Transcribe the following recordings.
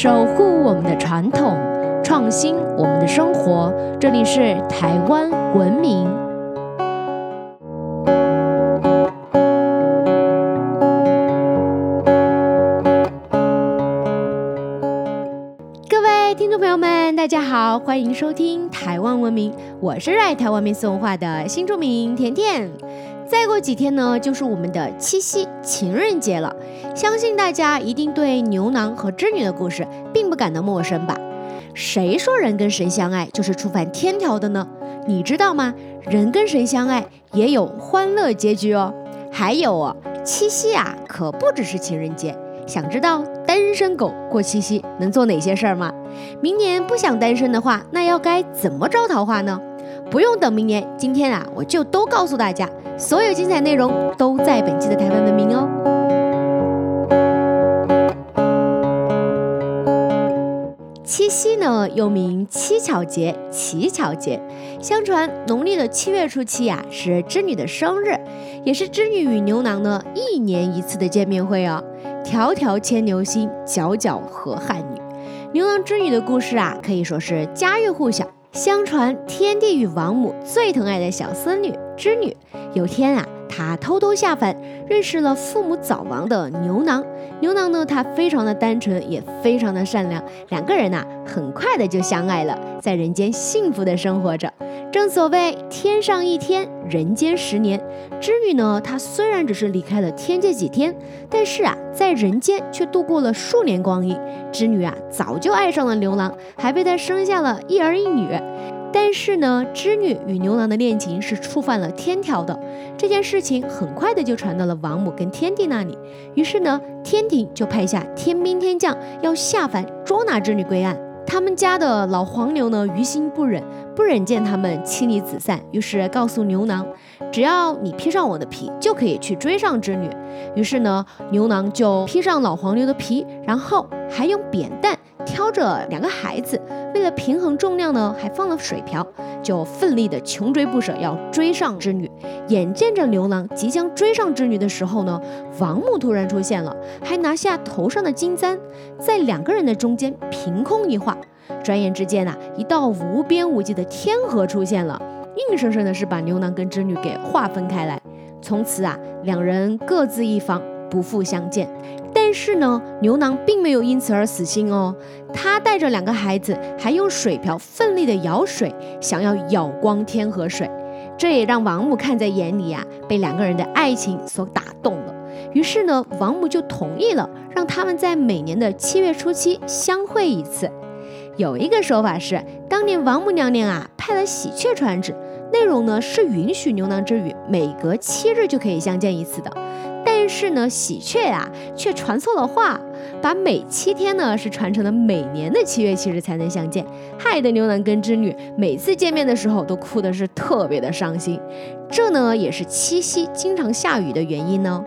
守护我们的传统，创新我们的生活。这里是台湾文明。各位听众朋友们，大家好，欢迎收听台湾文明，我是热爱台湾民俗文化的新住民甜甜。再过几天呢，就是我们的七夕情人节了。相信大家一定对牛郎和织女的故事并不感到陌生吧？谁说人跟神相爱就是触犯天条的呢？你知道吗？人跟神相爱也有欢乐结局哦。还有哦，七夕啊，可不只是情人节。想知道单身狗过七夕能做哪些事儿吗？明年不想单身的话，那要该怎么招桃花呢？不用等明年，今天啊，我就都告诉大家。所有精彩内容都在本期的台湾文明哦。七夕呢，又名七巧节、乞巧节。相传农历的七月初七呀，是织女的生日，也是织女与牛郎呢一年一次的见面会哦。迢迢牵牛星，皎皎河汉女。牛郎织女的故事啊，可以说是家喻户晓。相传天帝与王母最疼爱的小孙女织女，有天啊，他偷偷下凡，认识了父母早亡的牛郎。牛郎呢，他非常的单纯，也非常的善良，两个人呐，很快的就相爱了，在人间幸福的生活着。正所谓天上一天，人间十年。织女呢，她虽然只是离开了天界几天，但是啊，在人间却度过了数年光阴。织女啊，早就爱上了牛郎，还被他生下了一儿一女。但是呢，织女与牛郎的恋情是触犯了天条的。这件事情很快的就传到了王母跟天帝那里。于是呢，天庭就派下天兵天将要下凡捉拿织女归案。他们家的老黄牛呢，于心不忍，不忍见他们妻离子散，于是告诉牛郎，只要你披上我的皮，就可以去追上织女。于是呢，牛郎就披上老黄牛的皮，然后还用扁担挑着两个孩子，为了平衡重量呢，还放了水瓢，就奋力的穷追不舍，要追上织女。眼见着牛郎即将追上织女的时候呢，王母突然出现了，还拿下头上的金簪，在两个人的中间凭空一画。转眼之间呐，一道无边无际的天河出现了，硬生生的是把牛郎跟织女给划分开来。从此啊，两人各自一方，不复相见。但是呢，牛郎并没有因此而死心哦，他带着两个孩子，还用水瓢奋力的舀水，想要舀光天河水。这也让王母看在眼里呀，被两个人的爱情所打动了。于是呢，王母就同意了，让他们在每年的七月初七相会一次。有一个说法是，当年王母娘娘啊派了喜鹊传旨，内容呢是允许牛郎织女每隔七日就可以相见一次的。但是呢，喜鹊呀却传错了话，把每七天呢是传成了每年的七月七日才能相见，害得牛郎跟织女每次见面的时候都哭的是特别的伤心。这呢也是七夕经常下雨的原因呢。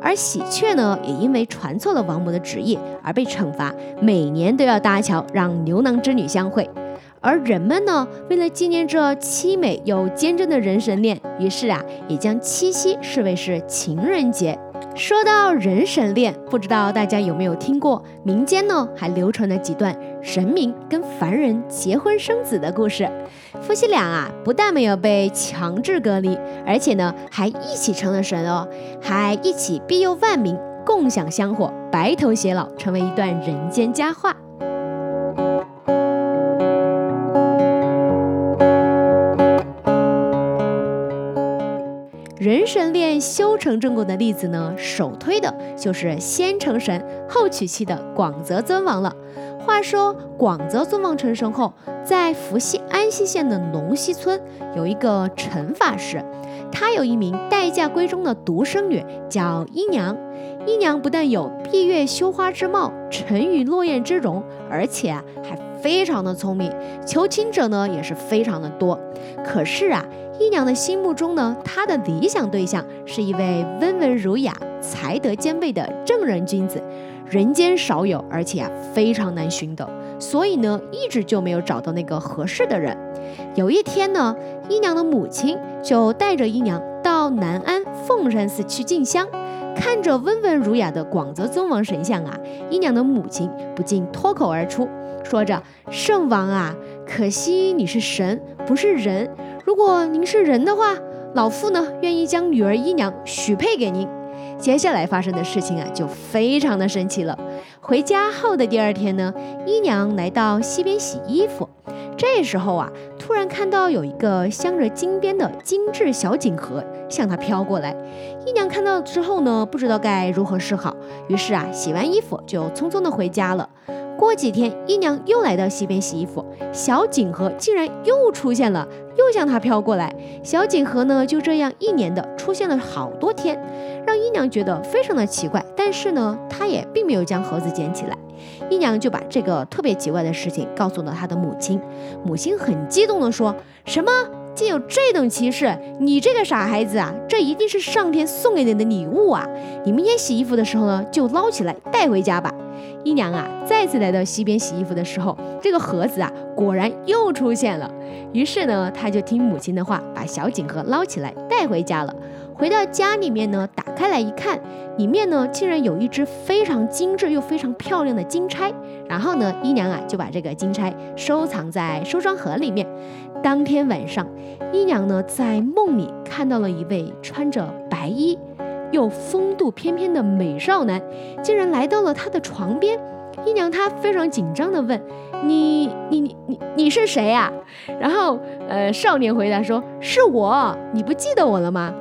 而喜鹊呢，也因为传错了王母的旨意而被惩罚，每年都要搭桥让牛郎织女相会。而人们呢，为了纪念这凄美又坚贞的人神恋，于是啊，也将七夕视为是情人节。说到人神恋，不知道大家有没有听过？民间呢还流传了几段神明跟凡人结婚生子的故事。夫妻俩啊，不但没有被强制隔离，而且呢还一起成了神哦，还一起庇佑万民，共享香火，白头偕老，成为一段人间佳话。人神恋修成正果的例子呢，首推的就是先成神后娶妻的广泽尊王了。话说广泽尊王成神后，在福西安溪县的龙溪村有一个陈法师，他有一名待嫁闺中的独生女，叫姨娘。姨娘不但有闭月羞花之貌，沉鱼落雁之容，而且啊还非常的聪明，求亲者呢也是非常的多。可是啊。姨娘的心目中呢，她的理想对象是一位温文儒雅、才德兼备的正人君子，人间少有，而且啊非常难寻的，所以呢一直就没有找到那个合适的人。有一天呢，姨娘的母亲就带着姨娘到南安凤山寺去进香，看着温文儒雅的广泽尊王神像啊，姨娘的母亲不禁脱口而出，说着：“圣王啊，可惜你是神，不是人。如果您是人的话，老妇呢愿意将女儿姨娘许配给您。”接下来发生的事情啊，就非常的神奇了。回家后的第二天呢，姨娘来到溪边洗衣服，这时候啊，突然看到有一个镶着金边的精致小锦盒向她飘过来。姨娘看到之后呢，不知道该如何是好，于是啊，洗完衣服就匆匆的回家了。过几天，姨娘又来到溪边洗衣服，小锦盒竟然又出现了，又向他飘过来。小锦盒呢，就这样一年的出现了好多天。让姨娘觉得非常的奇怪，但是呢，她也并没有将盒子捡起来。姨娘就把这个特别奇怪的事情告诉了她的母亲，母亲很激动的说：“什么？竟有这等奇事？你这个傻孩子啊，这一定是上天送给你的礼物啊！你明天洗衣服的时候呢，就捞起来带回家吧。”姨娘啊，再次来到溪边洗衣服的时候，这个盒子啊，果然又出现了。于是呢，她就听母亲的话，把小锦盒捞起来带回家了。回到家里面呢，打开来一看，里面呢竟然有一只非常精致又非常漂亮的金钗。然后呢，姨娘啊就把这个金钗收藏在收装盒里面。当天晚上，姨娘呢在梦里看到了一位穿着白衣又风度翩翩的美少男，竟然来到了她的床边。姨娘她非常紧张的问：“你你你你你是谁呀？”然后呃少年回答说：“是我，你不记得我了吗？”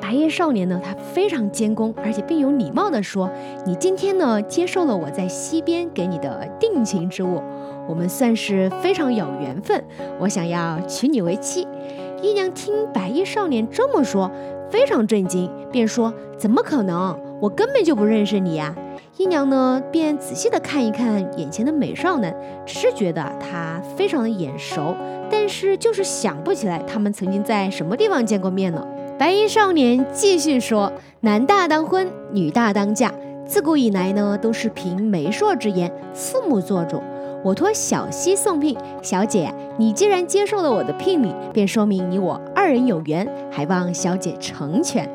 白衣少年呢，他非常谦恭，而且并有礼貌地说：“你今天呢，接受了我在西边给你的定情之物，我们算是非常有缘分。我想要娶你为妻。”姨娘听白衣少年这么说，非常震惊，便说：“怎么可能？我根本就不认识你呀！”姨娘呢，便仔细的看一看眼前的美少男，只是觉得他非常的眼熟，但是就是想不起来他们曾经在什么地方见过面了。白衣少年继续说：“男大当婚，女大当嫁。自古以来呢，都是凭媒妁之言，父母做主。我托小溪送聘，小姐，你既然接受了我的聘礼，便说明你我二人有缘，还望小姐成全。”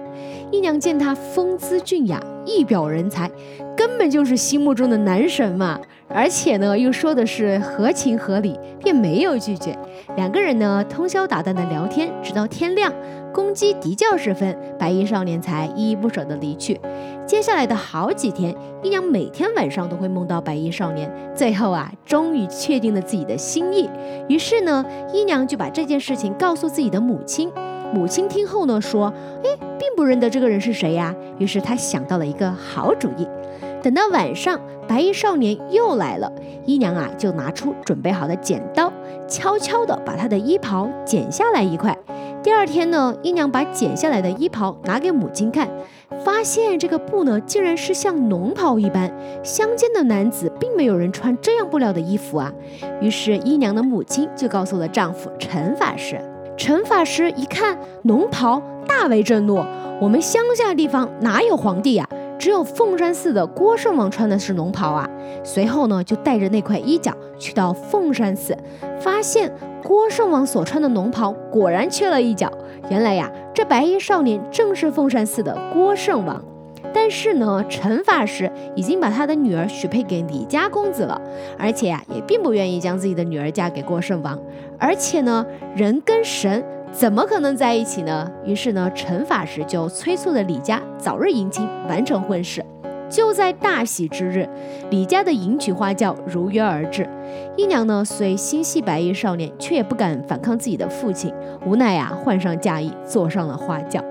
姨娘见他风姿俊雅，一表人才，根本就是心目中的男神嘛！而且呢，又说的是合情合理，便没有拒绝。两个人呢，通宵达旦的聊天，直到天亮。公鸡啼叫时分，白衣少年才依依不舍地离去。接下来的好几天，姨娘每天晚上都会梦到白衣少年。最后啊，终于确定了自己的心意。于是呢，姨娘就把这件事情告诉自己的母亲。母亲听后呢，说：“哎，并不认得这个人是谁呀。”于是她想到了一个好主意。等到晚上，白衣少年又来了，姨娘啊就拿出准备好的剪刀，悄悄地把他的衣袍剪下来一块。第二天呢，姨娘把剪下来的衣袍拿给母亲看，发现这个布呢，竟然是像龙袍一般。乡间的男子并没有人穿这样布料的衣服啊。于是姨娘的母亲就告诉了丈夫陈法师。陈法师一看龙袍，大为震怒。我们乡下地方哪有皇帝呀？只有凤山寺的郭圣王穿的是龙袍啊。随后呢，就带着那块衣角去到凤山寺，发现。郭圣王所穿的龙袍果然缺了一角。原来呀，这白衣少年正是凤山寺的郭圣王。但是呢，陈法师已经把他的女儿许配给李家公子了，而且呀，也并不愿意将自己的女儿嫁给郭圣王。而且呢，人跟神怎么可能在一起呢？于是呢，陈法师就催促了李家早日迎亲，完成婚事。就在大喜之日，李家的迎娶花轿如约而至。姨娘呢，虽心系白衣少年，却也不敢反抗自己的父亲，无奈啊，换上嫁衣，坐上了花轿。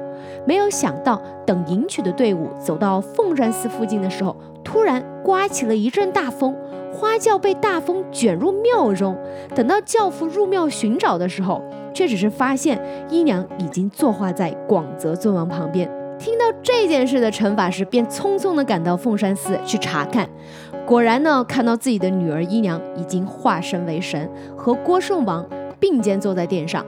没有想到，等迎娶的队伍走到凤山寺附近的时候，突然刮起了一阵大风，花轿被大风卷入庙中。等到轿夫入庙寻找的时候，却只是发现姨娘已经坐化在广泽尊王旁边。听到这件事的陈法师便匆匆地赶到凤山寺去查看，果然呢，看到自己的女儿姨娘已经化身为神，和郭圣王并肩坐在殿上。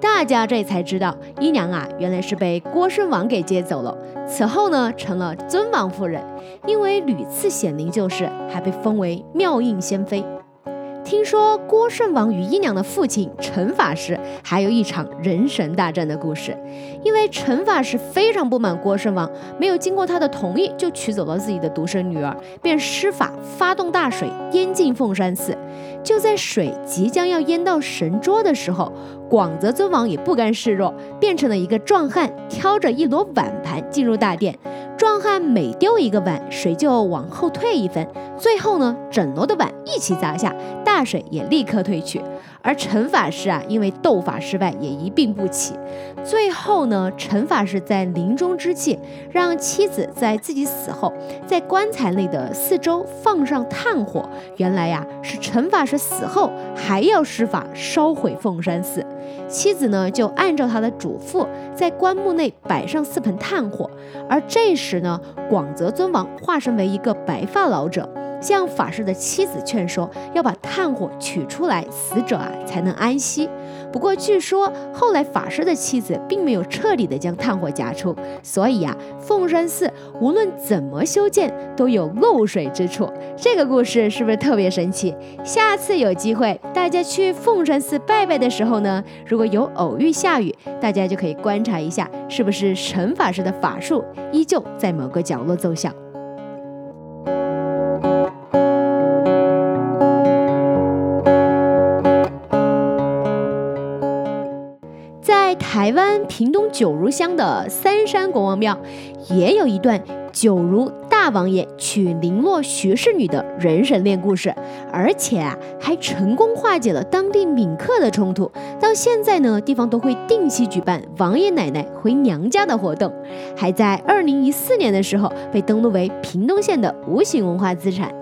大家这才知道，姨娘啊，原来是被郭圣王给接走了。此后呢，成了尊王夫人，因为屡次显灵救世，还被封为妙应仙妃。听说郭圣王与姨娘的父亲陈法师还有一场人神大战的故事，因为陈法师非常不满郭圣王没有经过他的同意就娶走了自己的独生女儿，便施法发动大水淹进凤山寺。就在水即将要淹到神桌的时候，广泽尊王也不甘示弱，变成了一个壮汉，挑着一摞碗盘进入大殿。壮汉每丢一个碗，水就往后退一分，最后呢，整摞的碗一起砸下，大水也立刻退去。而陈法师啊，因为斗法失败，也一病不起。最后呢，陈法师在临终之际，让妻子在自己死后，在棺材内的四周放上炭火。原来呀，是陈法师死后还要施法烧毁凤山寺。妻子呢，就按照他的嘱咐，在棺木内摆上四盆炭火。而这时呢，广泽尊王化身为一个白发老者。向法师的妻子劝说，要把炭火取出来，死者啊才能安息。不过据说后来法师的妻子并没有彻底的将炭火夹出，所以啊，凤山寺无论怎么修建都有漏水之处。这个故事是不是特别神奇？下次有机会大家去凤山寺拜拜的时候呢，如果有偶遇下雨，大家就可以观察一下，是不是陈法师的法术依旧在某个角落奏响。台湾屏东九如乡的三山国王庙，也有一段九如大王爷娶林落徐氏女的人神恋故事，而且啊，还成功化解了当地闽客的冲突。到现在呢，地方都会定期举办王爷奶奶回娘家的活动，还在二零一四年的时候被登录为屏东县的无形文化资产。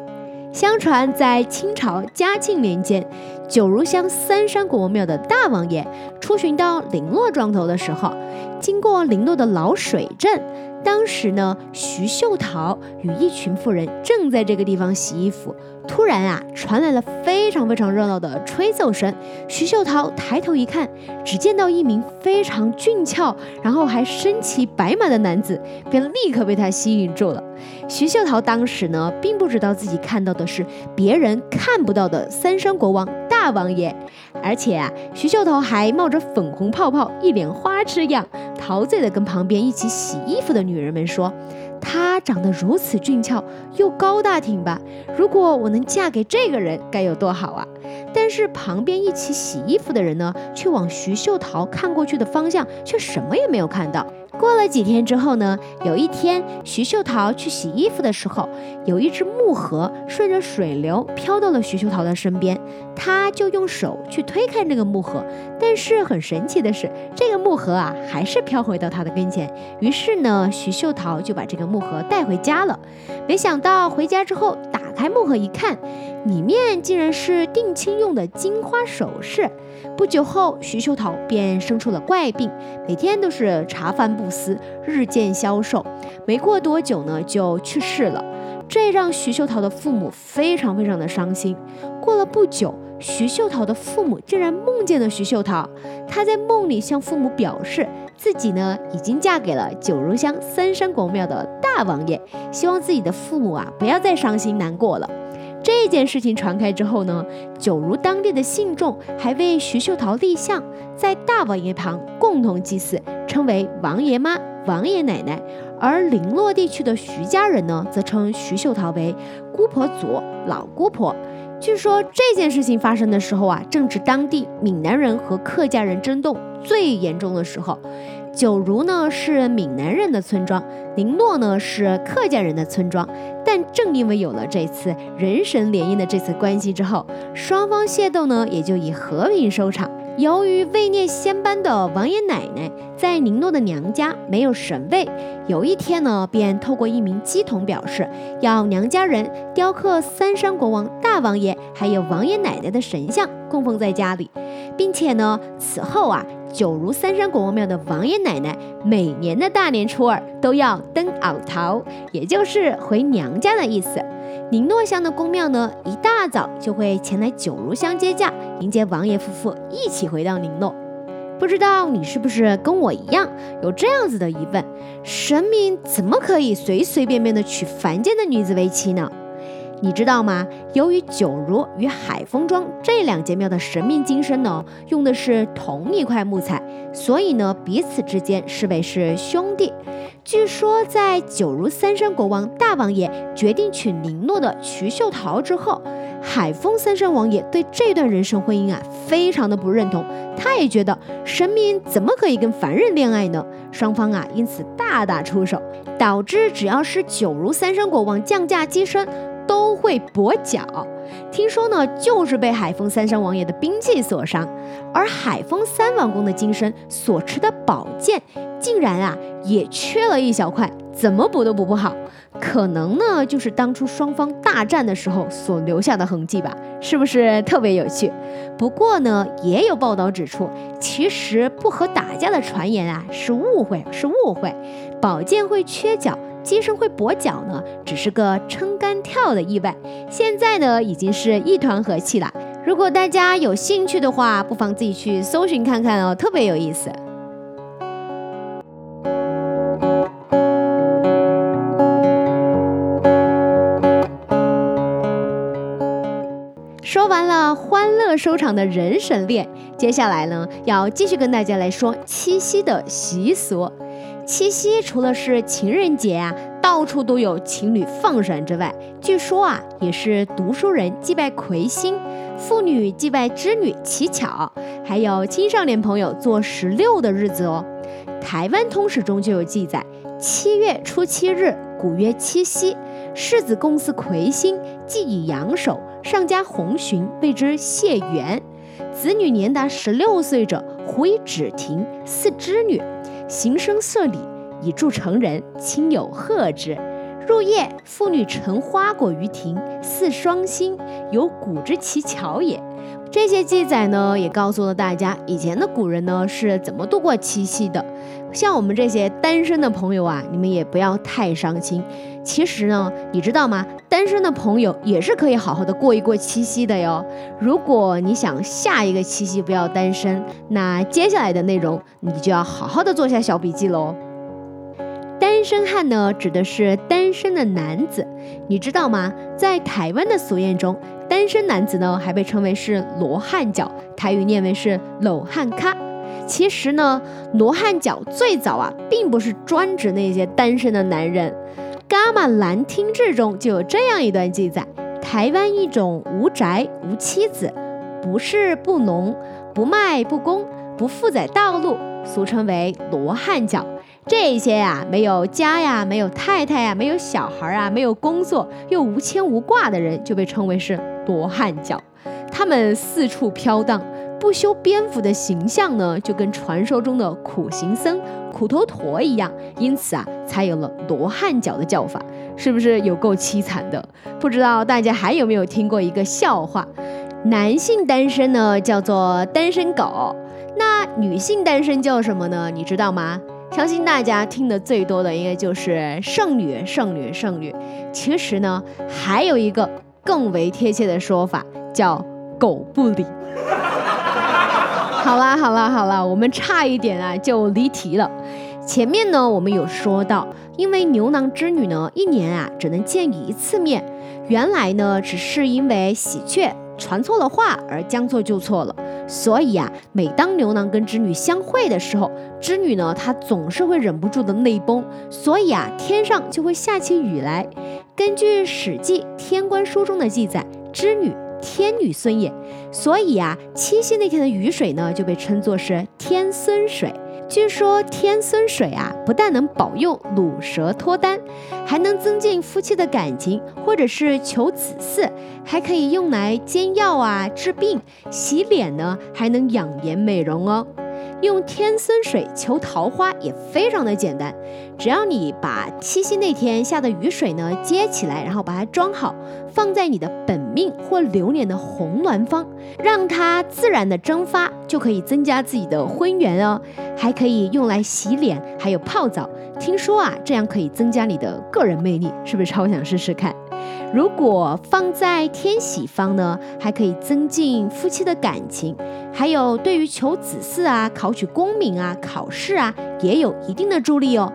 相传，在清朝嘉庆年间，九如乡三山国王庙的大王爷出巡到林落庄头的时候，经过林落的老水镇。当时呢，徐秀桃与一群妇人正在这个地方洗衣服，突然啊，传来了非常非常热闹的吹奏声。徐秀桃抬头一看，只见到一名非常俊俏，然后还身骑白马的男子，便立刻被他吸引住了。徐秀桃当时呢，并不知道自己看到的是别人看不到的三山国王大王爷，而且啊，徐秀桃还冒着粉红泡泡，一脸花痴样。陶醉的跟旁边一起洗衣服的女人们说：“他长得如此俊俏，又高大挺拔，如果我能嫁给这个人，该有多好啊！”但是旁边一起洗衣服的人呢，却往徐秀桃看过去的方向，却什么也没有看到。过了几天之后呢，有一天徐秀桃去洗衣服的时候，有一只木盒顺着水流飘到了徐秀桃的身边，她就用手去推开那个木盒，但是很神奇的是，这个木盒啊还是飘回到她的跟前。于是呢，徐秀桃就把这个木盒带回家了。没想到回家之后打开木盒一看，里面竟然是定亲用的金花首饰。不久后，徐秀桃便生出了怪病，每天都是茶饭不思，日渐消瘦。没过多久呢，就去世了。这让徐秀桃的父母非常非常的伤心。过了不久，徐秀桃的父母竟然梦见了徐秀桃。她在梦里向父母表示，自己呢已经嫁给了九如乡三山国庙的大王爷，希望自己的父母啊不要再伤心难过了。这件事情传开之后呢，九如当地的信众还为徐秀桃立像，在大王爷旁共同祭祀，称为王爷妈、王爷奶奶。而林落地区的徐家人呢，则称徐秀桃为姑婆祖、老姑婆。据说这件事情发生的时候啊，正值当地闽南人和客家人争斗最严重的时候。九如呢是闽南人的村庄，林落呢是客家人的村庄。但正因为有了这次人神联姻的这次关系之后，双方械斗呢也就以和平收场。由于位列仙班的王爷奶奶在林诺的娘家没有神位，有一天呢，便透过一名鸡童表示，要娘家人雕刻三山国王大王爷还有王爷奶奶的神像供奉在家里，并且呢，此后啊，九如三山国王庙的王爷奶奶每年的大年初二都要登鳌桃，也就是回娘家的意思。宁诺乡的宫庙呢，一大早就会前来九如乡接驾，迎接王爷夫妇一起回到宁诺。不知道你是不是跟我一样有这样子的疑问：神明怎么可以随随便便的娶凡间的女子为妻呢？你知道吗？由于九如与海丰庄这两间庙的神明金身呢，用的是同一块木材，所以呢，彼此之间视为是兄弟。据说在九如三山国王大王爷决定娶林诺的瞿秀桃之后，海丰三山王爷对这段人生婚姻啊，非常的不认同。他也觉得神明怎么可以跟凡人恋爱呢？双方啊，因此大打出手，导致只要是九如三山国王降价跻身。都会跛脚，听说呢，就是被海丰三山王爷的兵器所伤，而海丰三王公的金身所持的宝剑，竟然啊也缺了一小块，怎么补都补不好，可能呢就是当初双方大战的时候所留下的痕迹吧，是不是特别有趣？不过呢，也有报道指出，其实不和打架的传言啊是误会，是误会，宝剑会缺角。机身会跛脚呢，只是个撑杆跳的意外。现在呢，已经是一团和气了。如果大家有兴趣的话，不妨自己去搜寻看看哦，特别有意思。说完了欢乐收场的人神恋，接下来呢，要继续跟大家来说七夕的习俗。七夕除了是情人节啊，到处都有情侣放闪之外，据说啊，也是读书人祭拜魁星，妇女祭拜织女乞巧，还有青少年朋友做十六的日子哦。台湾通史中就有记载，七月初七日，古曰七夕，世子公祀魁星，祭以阳首，上加红鲟，谓之谢元。子女年达十六岁者，胡以止庭，祀织女。形声色礼，以助成人，亲友贺之。入夜，妇女乘花果于庭，似双星，有古之奇巧也。这些记载呢，也告诉了大家，以前的古人呢是怎么度过七夕的。像我们这些单身的朋友啊，你们也不要太伤心。其实呢，你知道吗？单身的朋友也是可以好好的过一过七夕的哟。如果你想下一个七夕不要单身，那接下来的内容你就要好好的做下小笔记喽。单身汉呢，指的是单身的男子，你知道吗？在台湾的俗谚中，单身男子呢还被称为是罗汉脚，台语念为是搂汉咖。其实呢，罗汉脚最早啊，并不是专指那些单身的男人。《伽马兰听志》中就有这样一段记载：台湾一种无宅无妻子，不士不农，不卖不工，不负载道路，俗称为罗汉脚。这些呀，没有家呀，没有太太呀，没有小孩啊，没有工作又无牵无挂的人，就被称为是罗汉脚。他们四处飘荡。不修边幅的形象呢，就跟传说中的苦行僧、苦头陀一样，因此啊，才有了罗汉脚的叫法，是不是有够凄惨的？不知道大家还有没有听过一个笑话？男性单身呢叫做单身狗，那女性单身叫什么呢？你知道吗？相信大家听的最多的应该就是剩女、剩女、剩女。其实呢，还有一个更为贴切的说法，叫狗不理。好啦好啦好啦，我们差一点啊就离题了。前面呢我们有说到，因为牛郎织女呢一年啊只能见一次面，原来呢只是因为喜鹊传错了话而将错就错了，所以啊每当牛郎跟织女相会的时候，织女呢她总是会忍不住的泪崩，所以啊天上就会下起雨来。根据《史记·天官书》中的记载，织女。天女孙也，所以啊，七夕那天的雨水呢，就被称作是天孙水。据说天孙水啊，不但能保佑乳蛇脱单，还能增进夫妻的感情，或者是求子嗣，还可以用来煎药啊、治病。洗脸呢，还能养颜美容哦。用天孙水求桃花也非常的简单，只要你把七夕那天下的雨水呢接起来，然后把它装好，放在你的本命或流年的红鸾方，让它自然的蒸发，就可以增加自己的婚缘哦。还可以用来洗脸，还有泡澡。听说啊，这样可以增加你的个人魅力，是不是超想试试看？如果放在天喜方呢，还可以增进夫妻的感情，还有对于求子嗣啊、考取功名啊、考试啊，也有一定的助力哦。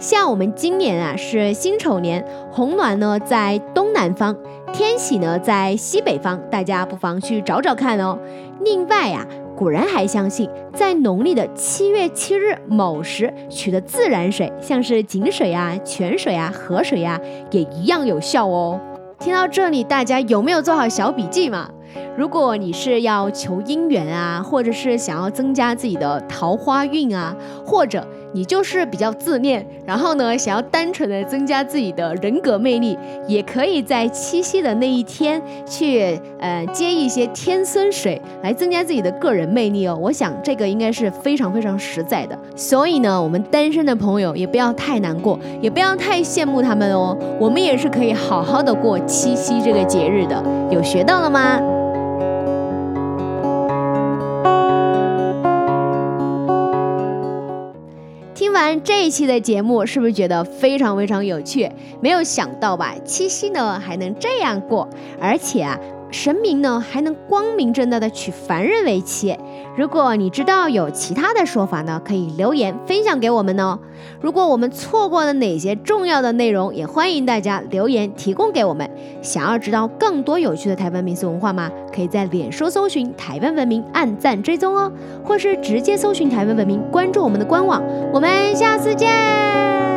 像我们今年啊是辛丑年，红鸾呢在东南方，天喜呢在西北方，大家不妨去找找看哦。另外啊。古人还相信，在农历的七月七日卯时取的自然水，像是井水啊、泉水啊、河水啊，也一样有效哦。听到这里，大家有没有做好小笔记嘛？如果你是要求姻缘啊，或者是想要增加自己的桃花运啊，或者你就是比较自恋，然后呢想要单纯的增加自己的人格魅力，也可以在七夕的那一天去呃接一些天孙水来增加自己的个人魅力哦。我想这个应该是非常非常实在的。所以呢，我们单身的朋友也不要太难过，也不要太羡慕他们哦。我们也是可以好好的过七夕这个节日的。有学到了吗？这一期的节目，是不是觉得非常非常有趣？没有想到吧？七夕呢还能这样过，而且啊。神明呢还能光明正大的娶凡人为妻。如果你知道有其他的说法呢，可以留言分享给我们哦。如果我们错过了哪些重要的内容，也欢迎大家留言提供给我们。想要知道更多有趣的台湾民俗文化吗？可以在脸书搜寻台湾文明，按赞追踪哦，或是直接搜寻台湾文明，关注我们的官网。我们下次见。